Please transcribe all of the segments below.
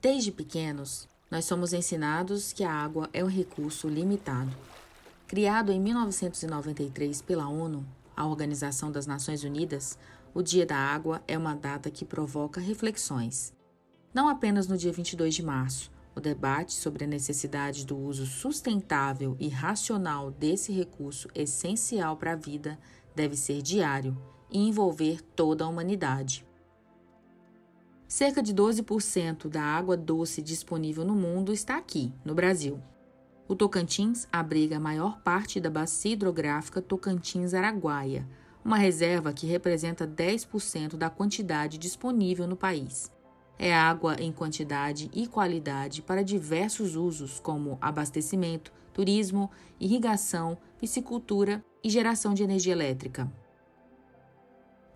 Desde pequenos, nós somos ensinados que a água é um recurso limitado. Criado em 1993 pela ONU, a Organização das Nações Unidas, o Dia da Água é uma data que provoca reflexões. Não apenas no dia 22 de março, o debate sobre a necessidade do uso sustentável e racional desse recurso essencial para a vida deve ser diário e envolver toda a humanidade. Cerca de 12% da água doce disponível no mundo está aqui, no Brasil. O Tocantins abriga a maior parte da bacia hidrográfica Tocantins-Araguaia, uma reserva que representa 10% da quantidade disponível no país. É água em quantidade e qualidade para diversos usos, como abastecimento, turismo, irrigação, piscicultura e geração de energia elétrica.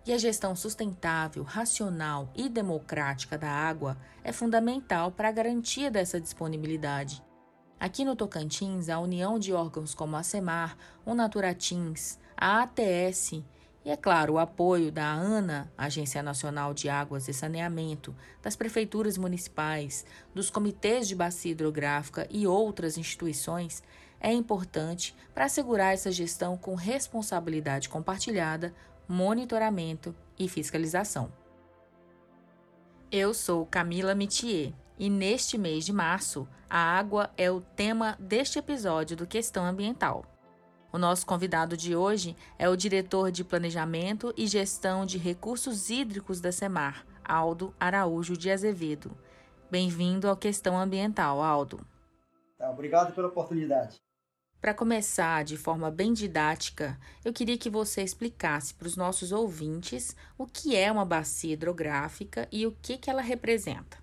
E a gestão sustentável, racional e democrática da água é fundamental para a garantia dessa disponibilidade. Aqui no Tocantins, a união de órgãos como a SEMAR, o Naturatins, a ATS e, é claro, o apoio da ANA, Agência Nacional de Águas e Saneamento, das prefeituras municipais, dos comitês de bacia hidrográfica e outras instituições é importante para assegurar essa gestão com responsabilidade compartilhada, monitoramento e fiscalização. Eu sou Camila Mitier e neste mês de março, a água é o tema deste episódio do Questão Ambiental. O nosso convidado de hoje é o diretor de Planejamento e Gestão de Recursos Hídricos da SEMAR, Aldo Araújo de Azevedo. Bem-vindo ao Questão Ambiental, Aldo. Tá, obrigado pela oportunidade. Para começar de forma bem didática, eu queria que você explicasse para os nossos ouvintes o que é uma bacia hidrográfica e o que, que ela representa.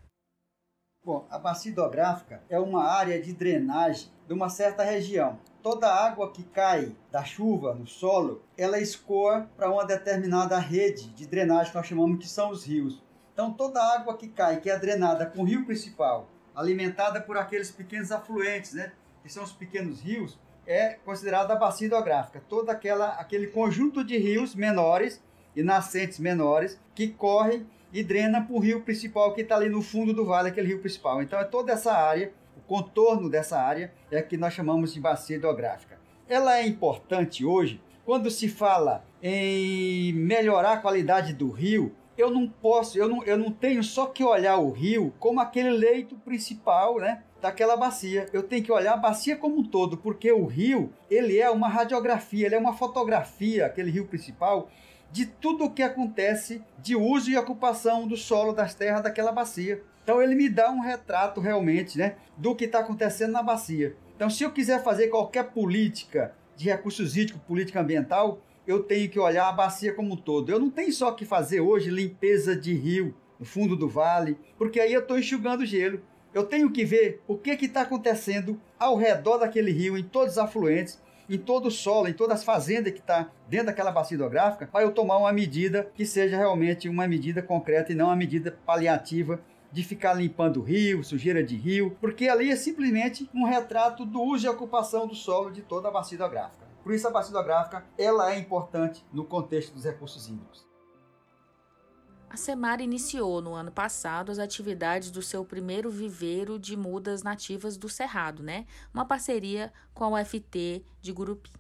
Bom, a bacia hidrográfica é uma área de drenagem de uma certa região. Toda a água que cai da chuva no solo, ela escoa para uma determinada rede de drenagem que nós chamamos que são os rios. Então toda a água que cai, que é drenada com o rio principal, alimentada por aqueles pequenos afluentes, né, que são os pequenos rios, é considerada a bacia hidrográfica. Todo aquela, aquele conjunto de rios menores e nascentes menores que correm e drena para o rio principal que está ali no fundo do vale, aquele rio principal. Então é toda essa área, o contorno dessa área é que nós chamamos de bacia hidrográfica. Ela é importante hoje quando se fala em melhorar a qualidade do rio. Eu não posso, eu não, eu não tenho só que olhar o rio como aquele leito principal, né? Daquela bacia. Eu tenho que olhar a bacia como um todo, porque o rio, ele é uma radiografia, ele é uma fotografia, aquele rio principal, de tudo o que acontece de uso e ocupação do solo das terras daquela bacia. Então ele me dá um retrato realmente, né, do que está acontecendo na bacia. Então se eu quiser fazer qualquer política de recursos hídricos, política ambiental, eu tenho que olhar a bacia como um todo. Eu não tenho só que fazer hoje limpeza de rio no fundo do vale, porque aí eu estou enxugando gelo. Eu tenho que ver o que está acontecendo ao redor daquele rio, em todos os afluentes, em todo o solo, em todas as fazendas que está dentro daquela bacia hidrográfica, para eu tomar uma medida que seja realmente uma medida concreta e não uma medida paliativa de ficar limpando o rio, sujeira de rio, porque ali é simplesmente um retrato do uso e ocupação do solo de toda a bacia hidrográfica. Por isso a bacia hidrográfica ela é importante no contexto dos recursos hídricos. A Semar iniciou no ano passado as atividades do seu primeiro viveiro de mudas nativas do Cerrado, né? Uma parceria com a UFT de Gurupi.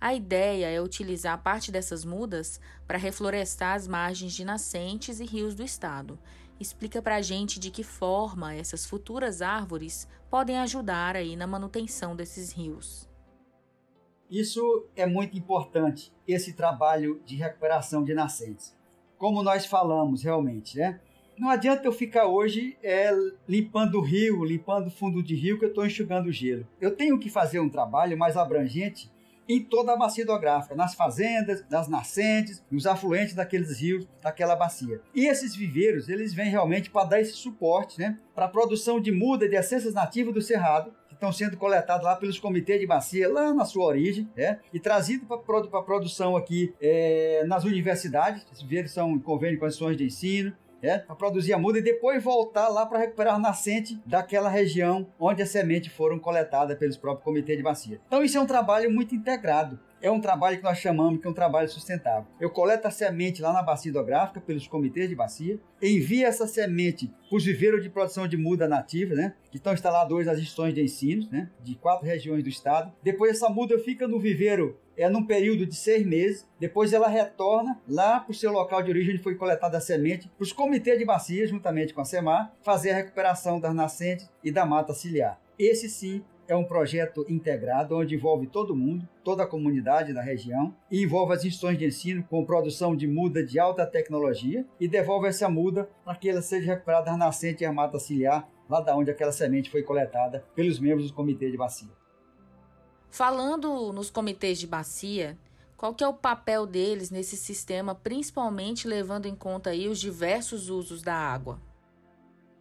A ideia é utilizar parte dessas mudas para reflorestar as margens de nascentes e rios do estado. Explica para a gente de que forma essas futuras árvores podem ajudar aí na manutenção desses rios. Isso é muito importante, esse trabalho de recuperação de nascentes como nós falamos realmente, né? Não adianta eu ficar hoje é, limpando o rio, limpando o fundo de rio, que eu estou enxugando o gelo. Eu tenho que fazer um trabalho mais abrangente em toda a bacia hidrográfica, nas fazendas, nas nascentes, nos afluentes daqueles rios, daquela bacia. E esses viveiros, eles vêm realmente para dar esse suporte, né, para a produção de muda de essências nativas do cerrado, estão sendo coletadas lá pelos comitês de bacia, lá na sua origem, né, e trazido para a produção aqui é, nas universidades. Viveiros são convênio com as de ensino, é, para produzir a muda e depois voltar lá para recuperar a nascente daquela região onde as sementes foram coletadas pelos próprios comitês de bacia. Então isso é um trabalho muito integrado. É um trabalho que nós chamamos que é um trabalho sustentável. Eu coleto a semente lá na bacia hidrográfica pelos comitês de bacia, envio essa semente para os viveiros de produção de muda nativa, né, que estão instalados nas instituições de ensino, né, de quatro regiões do estado. Depois essa muda fica no viveiro é num período de seis meses. Depois ela retorna lá para o seu local de origem onde foi coletada a semente, para os comitês de bacia, juntamente com a SEMAR, fazer a recuperação das nascentes e da mata ciliar. Esse sim é um projeto integrado onde envolve todo mundo, toda a comunidade da região, e envolve as instituições de ensino com produção de muda de alta tecnologia e devolve essa muda para que ela seja recuperada na nascente e mata ciliar, lá da onde aquela semente foi coletada pelos membros do comitê de bacia. Falando nos comitês de bacia, qual que é o papel deles nesse sistema, principalmente levando em conta aí os diversos usos da água?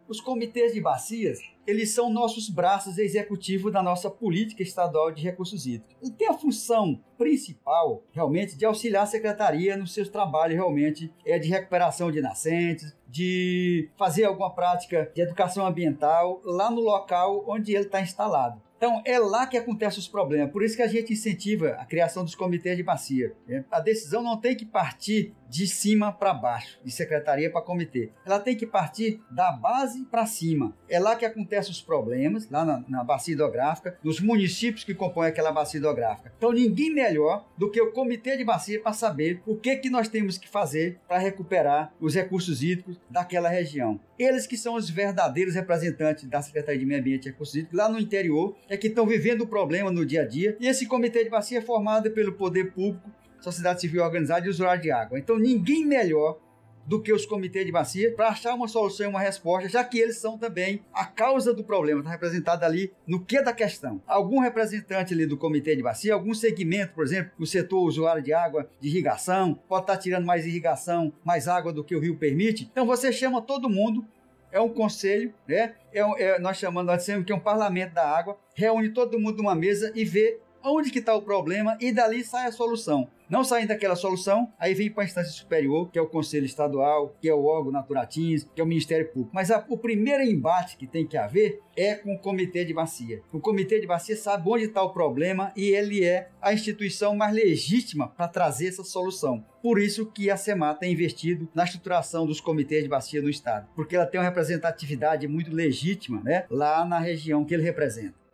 Os comitês de bacias, eles são nossos braços executivos da nossa política estadual de recursos hídricos. E tem a função principal, realmente, de auxiliar a secretaria no seu trabalho, realmente, é de recuperação de nascentes, de fazer alguma prática de educação ambiental lá no local onde ele está instalado. Então é lá que acontecem os problemas. Por isso que a gente incentiva a criação dos comitês de bacia. Né? A decisão não tem que partir de cima para baixo, de secretaria para comitê. Ela tem que partir da base para cima. É lá que acontecem os problemas, lá na, na bacia hidrográfica, nos municípios que compõem aquela bacia hidrográfica. Então ninguém melhor do que o comitê de bacia para saber o que, que nós temos que fazer para recuperar os recursos hídricos daquela região. Eles que são os verdadeiros representantes da Secretaria de Meio Ambiente e Recursos Hídricos lá no interior, é que estão vivendo o problema no dia a dia. E esse comitê de bacia é formado pelo poder público, sociedade civil organizada e usuário de água. Então ninguém melhor do que os comitês de bacia para achar uma solução e uma resposta, já que eles são também a causa do problema, está representado ali no que da questão. Algum representante ali do comitê de bacia, algum segmento, por exemplo, o setor usuário de água de irrigação, pode estar tá tirando mais irrigação, mais água do que o rio permite. Então você chama todo mundo é um conselho, né? É, é, nós chamamos, nós dizemos que é um parlamento da água, reúne todo mundo numa mesa e vê onde que está o problema e dali sai a solução. Não saindo daquela solução, aí vem para a instância superior, que é o Conselho Estadual, que é o órgão Naturatins, que é o Ministério Público. Mas a, o primeiro embate que tem que haver é com o Comitê de Bacia. O Comitê de Bacia sabe onde está o problema e ele é a instituição mais legítima para trazer essa solução. Por isso que a SEMA tem investido na estruturação dos comitês de bacia no estado, porque ela tem uma representatividade muito legítima né, lá na região que ele representa.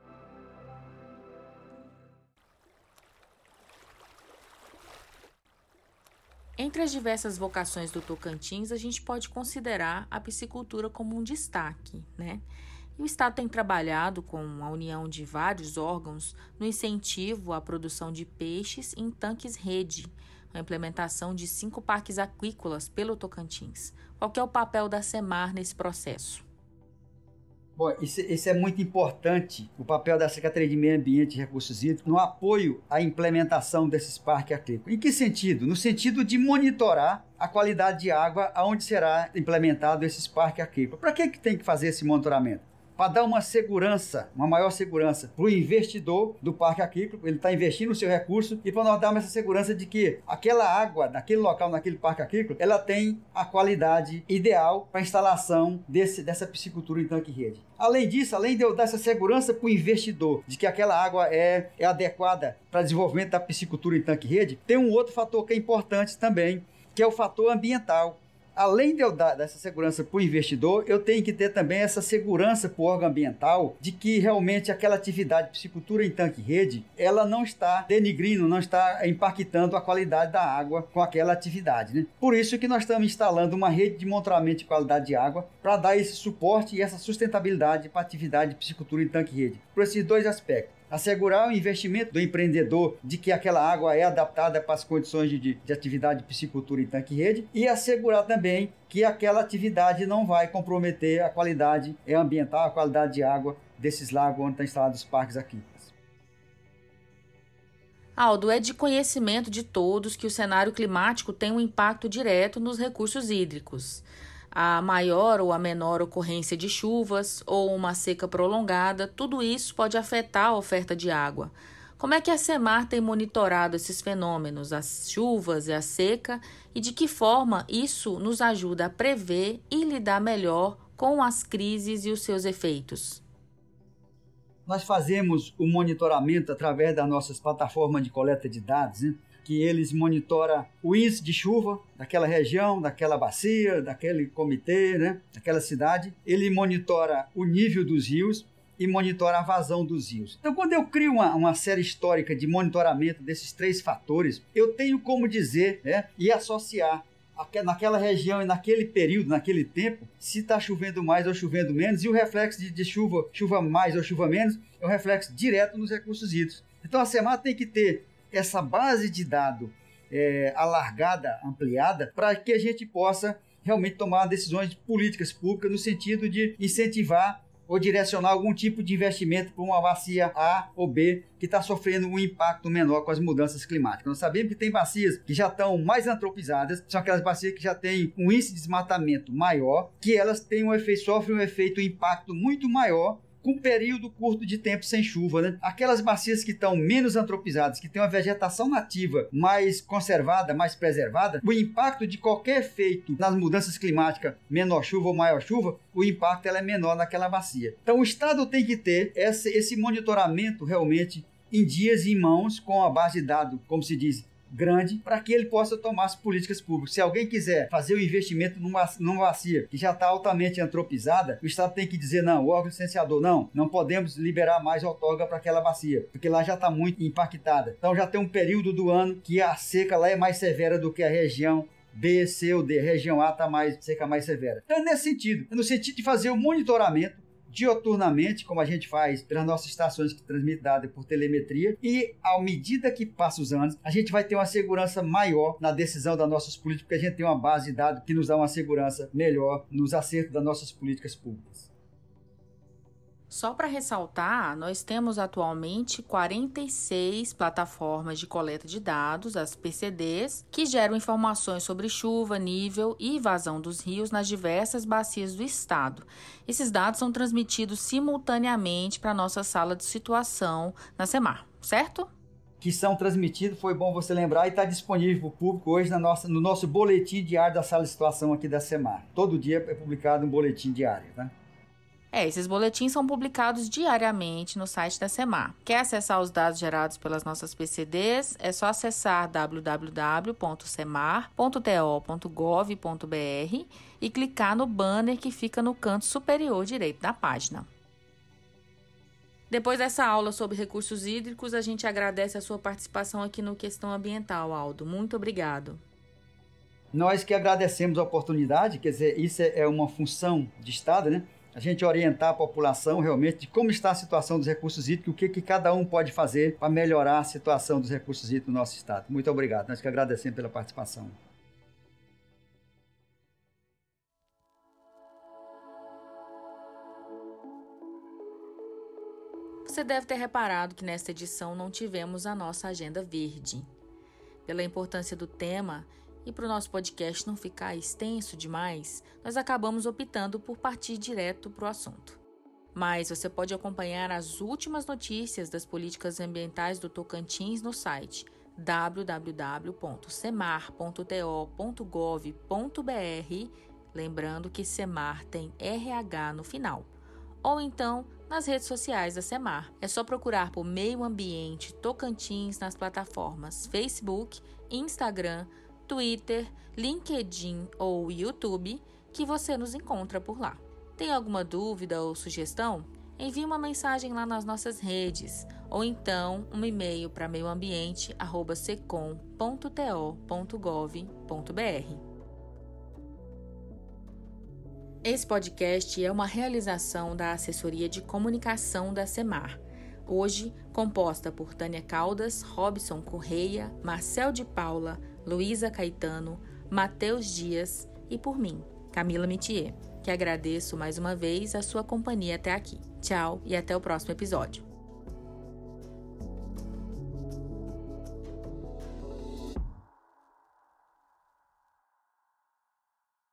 Entre as diversas vocações do Tocantins, a gente pode considerar a piscicultura como um destaque, né? E o Estado tem trabalhado com a união de vários órgãos no incentivo à produção de peixes em tanques rede, a implementação de cinco parques aquícolas pelo Tocantins. Qual é o papel da SEMAR nesse processo? Bom, isso, isso, é muito importante, o papel da Secretaria de Meio Ambiente e Recursos Hídricos no apoio à implementação desses parques aquícolas. Em que sentido? No sentido de monitorar a qualidade de água aonde será implementado esses parques aquícolas. Para que, que tem que fazer esse monitoramento? Para dar uma segurança, uma maior segurança para o investidor do parque aquícola, ele está investindo o seu recurso e para nós darmos essa segurança de que aquela água naquele local, naquele parque aquícola, ela tem a qualidade ideal para a instalação desse, dessa piscicultura em tanque rede. Além disso, além de eu dar essa segurança para o investidor de que aquela água é, é adequada para desenvolvimento da piscicultura em tanque rede, tem um outro fator que é importante também, que é o fator ambiental além de eu dar essa segurança para o investidor, eu tenho que ter também essa segurança para o órgão ambiental de que realmente aquela atividade de piscicultura em tanque rede, ela não está denigrindo, não está impactando a qualidade da água com aquela atividade. Né? Por isso que nós estamos instalando uma rede de monitoramento de qualidade de água para dar esse suporte e essa sustentabilidade para a atividade de piscicultura em tanque rede. Por esses dois aspectos assegurar o investimento do empreendedor de que aquela água é adaptada para as condições de, de atividade de piscicultura em tanque-rede e assegurar também que aquela atividade não vai comprometer a qualidade ambiental, a qualidade de água desses lagos onde estão instalados os parques aqui. Aldo, é de conhecimento de todos que o cenário climático tem um impacto direto nos recursos hídricos a maior ou a menor ocorrência de chuvas ou uma seca prolongada, tudo isso pode afetar a oferta de água. Como é que a SEMAR tem monitorado esses fenômenos, as chuvas e a seca, e de que forma isso nos ajuda a prever e lidar melhor com as crises e os seus efeitos? nós fazemos o monitoramento através das nossas plataformas de coleta de dados, né? Que eles monitoram o índice de chuva daquela região, daquela bacia, daquele comitê, né? daquela cidade. Ele monitora o nível dos rios e monitora a vazão dos rios. Então, quando eu crio uma, uma série histórica de monitoramento desses três fatores, eu tenho como dizer né, e associar naquela região e naquele período, naquele tempo, se está chovendo mais ou chovendo menos, e o reflexo de, de, chuva, chuva mais ou chuva menos, é um reflexo direto nos recursos hídricos. Então a SEMAR tem que ter essa base de dado é, alargada, ampliada, para que a gente possa realmente tomar decisões de políticas públicas no sentido de incentivar ou direcionar algum tipo de investimento para uma bacia A ou B que está sofrendo um impacto menor com as mudanças climáticas. Nós sabemos que tem bacias que já estão mais antropizadas, são aquelas bacias que já têm um índice de desmatamento maior, que elas têm um efeito, sofrem um efeito, um impacto muito maior com um período curto de tempo sem chuva, né? Aquelas bacias que estão menos antropizadas, que têm uma vegetação nativa mais conservada, mais preservada, o impacto de qualquer efeito nas mudanças climáticas, menor chuva ou maior chuva, o impacto ela é menor naquela bacia. Então o Estado tem que ter esse, esse monitoramento realmente em dias e em mãos com a base de dados, como se diz, grande para que ele possa tomar as políticas públicas. Se alguém quiser fazer o investimento numa, numa bacia que já está altamente antropizada, o Estado tem que dizer não, o órgão licenciador, não, não podemos liberar mais outorga para aquela bacia, porque lá já está muito impactada. Então já tem um período do ano que a seca lá é mais severa do que a região B, C ou D. Região A está mais seca, mais severa. Então é nesse sentido, é no sentido de fazer o monitoramento dioturnamente, como a gente faz pelas nossas estações que transmitem dados por telemetria, e à medida que passa os anos, a gente vai ter uma segurança maior na decisão das nossas políticas, porque a gente tem uma base de dados que nos dá uma segurança melhor nos acertos das nossas políticas públicas. Só para ressaltar, nós temos atualmente 46 plataformas de coleta de dados, as PCDs, que geram informações sobre chuva, nível e vazão dos rios nas diversas bacias do estado. Esses dados são transmitidos simultaneamente para a nossa sala de situação na SEMAR, certo? que são transmitidos, foi bom você lembrar, e está disponível para o público hoje na nossa, no nosso boletim diário da sala de situação aqui da SEMAR. Todo dia é publicado um boletim diário, tá? É, esses boletins são publicados diariamente no site da SEMAR. Quer acessar os dados gerados pelas nossas PCDs? É só acessar www.semar.to.gov.br e clicar no banner que fica no canto superior direito da página. Depois dessa aula sobre recursos hídricos, a gente agradece a sua participação aqui no Questão Ambiental, Aldo. Muito obrigado. Nós que agradecemos a oportunidade, quer dizer, isso é uma função de Estado, né? A gente orientar a população realmente de como está a situação dos recursos hídricos, o que, que cada um pode fazer para melhorar a situação dos recursos hídricos no nosso estado. Muito obrigado. Nós que agradecemos pela participação. Você deve ter reparado que nesta edição não tivemos a nossa agenda verde. Pela importância do tema, e para o nosso podcast não ficar extenso demais, nós acabamos optando por partir direto para o assunto. Mas você pode acompanhar as últimas notícias das políticas ambientais do Tocantins no site www.semar.to.gov.br, lembrando que Semar tem RH no final. Ou então nas redes sociais da Semar. É só procurar por Meio Ambiente Tocantins nas plataformas Facebook, Instagram, Twitter, LinkedIn ou YouTube que você nos encontra por lá. Tem alguma dúvida ou sugestão? Envie uma mensagem lá nas nossas redes ou então um e-mail para meioambiente@secom.to.gov.br. Esse podcast é uma realização da Assessoria de Comunicação da SEMAR, hoje composta por Tânia Caldas, Robson Correia, Marcel de Paula, Luísa Caetano, Matheus Dias e por mim, Camila Mitier, que agradeço mais uma vez a sua companhia até aqui. Tchau e até o próximo episódio.